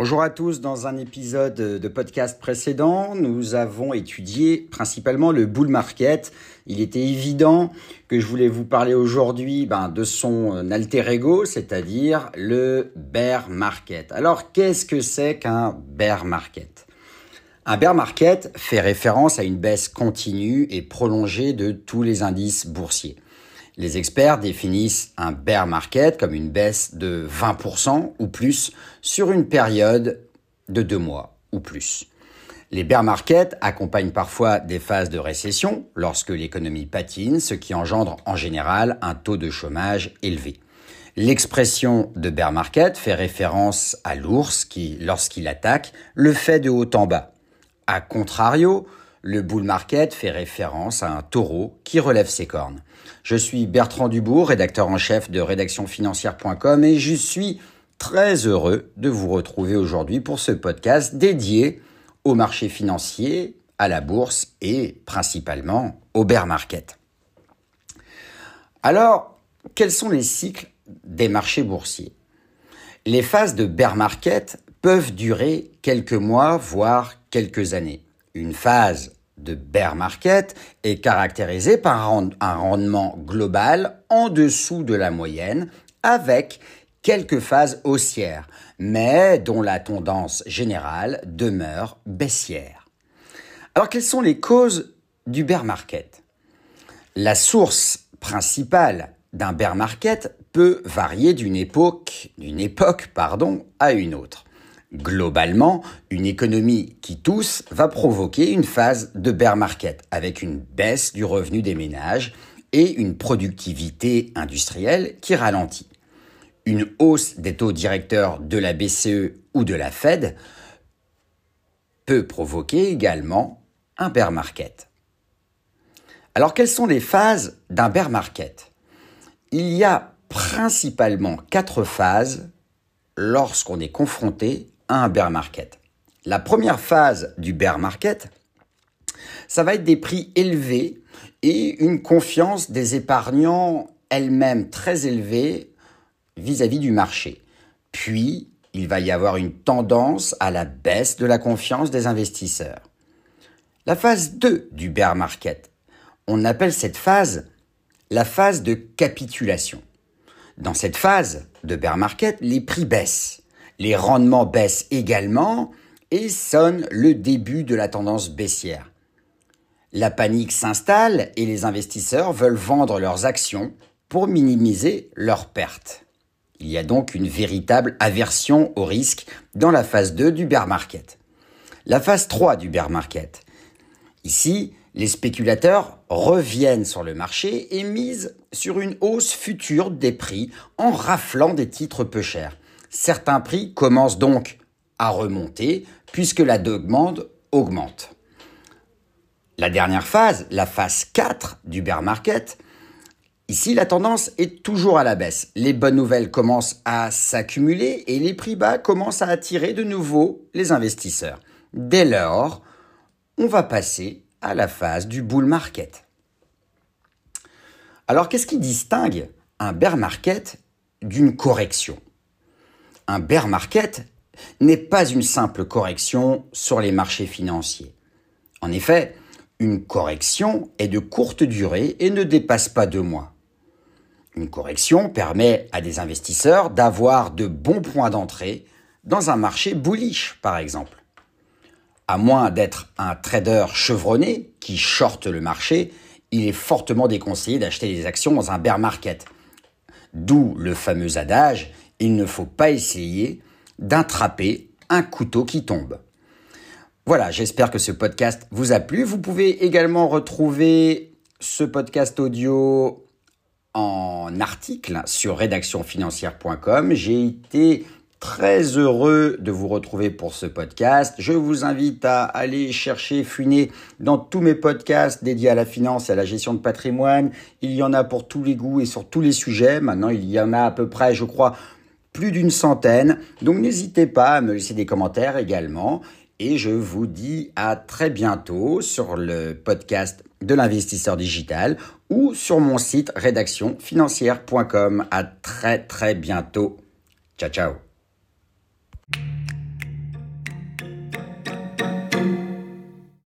Bonjour à tous, dans un épisode de podcast précédent, nous avons étudié principalement le bull market. Il était évident que je voulais vous parler aujourd'hui ben, de son alter ego, c'est-à-dire le bear market. Alors qu'est-ce que c'est qu'un bear market? Un bear market fait référence à une baisse continue et prolongée de tous les indices boursiers. Les experts définissent un bear market comme une baisse de 20% ou plus sur une période de deux mois ou plus. Les bear markets accompagnent parfois des phases de récession lorsque l'économie patine, ce qui engendre en général un taux de chômage élevé. L'expression de bear market fait référence à l'ours qui, lorsqu'il attaque, le fait de haut en bas. A contrario, le bull market fait référence à un taureau qui relève ses cornes. Je suis Bertrand Dubourg, rédacteur en chef de rédactionfinancière.com et je suis très heureux de vous retrouver aujourd'hui pour ce podcast dédié au marché financier, à la bourse et principalement au bear market. Alors, quels sont les cycles des marchés boursiers? Les phases de bear market peuvent durer quelques mois, voire quelques années. Une phase de bear market est caractérisée par un rendement global en dessous de la moyenne avec quelques phases haussières, mais dont la tendance générale demeure baissière. Alors quelles sont les causes du bear market? La source principale d'un bear market peut varier d'une époque, d'une époque à une autre. Globalement, une économie qui tousse va provoquer une phase de bear market avec une baisse du revenu des ménages et une productivité industrielle qui ralentit. Une hausse des taux directeurs de la BCE ou de la Fed peut provoquer également un bear market. Alors quelles sont les phases d'un bear market? Il y a principalement quatre phases lorsqu'on est confronté un bear market. La première phase du bear market, ça va être des prix élevés et une confiance des épargnants elle-même très élevée vis-à-vis du marché. Puis, il va y avoir une tendance à la baisse de la confiance des investisseurs. La phase 2 du bear market, on appelle cette phase la phase de capitulation. Dans cette phase de bear market, les prix baissent les rendements baissent également et sonne le début de la tendance baissière. La panique s'installe et les investisseurs veulent vendre leurs actions pour minimiser leurs pertes. Il y a donc une véritable aversion au risque dans la phase 2 du bear market. La phase 3 du bear market. Ici, les spéculateurs reviennent sur le marché et misent sur une hausse future des prix en raflant des titres peu chers. Certains prix commencent donc à remonter puisque la demande augmente. La dernière phase, la phase 4 du bear market, ici la tendance est toujours à la baisse. Les bonnes nouvelles commencent à s'accumuler et les prix bas commencent à attirer de nouveau les investisseurs. Dès lors, on va passer à la phase du bull market. Alors qu'est-ce qui distingue un bear market d'une correction? Un bear market n'est pas une simple correction sur les marchés financiers. En effet, une correction est de courte durée et ne dépasse pas deux mois. Une correction permet à des investisseurs d'avoir de bons points d'entrée dans un marché bullish, par exemple. À moins d'être un trader chevronné qui shorte le marché, il est fortement déconseillé d'acheter des actions dans un bear market. D'où le fameux adage il ne faut pas essayer d'attraper un couteau qui tombe. Voilà, j'espère que ce podcast vous a plu. Vous pouvez également retrouver ce podcast audio en article sur rédactionfinancière.com. J'ai été très heureux de vous retrouver pour ce podcast. Je vous invite à aller chercher, fuiner dans tous mes podcasts dédiés à la finance et à la gestion de patrimoine. Il y en a pour tous les goûts et sur tous les sujets. Maintenant, il y en a à peu près, je crois, plus d'une centaine. Donc n'hésitez pas à me laisser des commentaires également. Et je vous dis à très bientôt sur le podcast de l'investisseur digital ou sur mon site rédactionfinancière.com. À très très bientôt. Ciao ciao.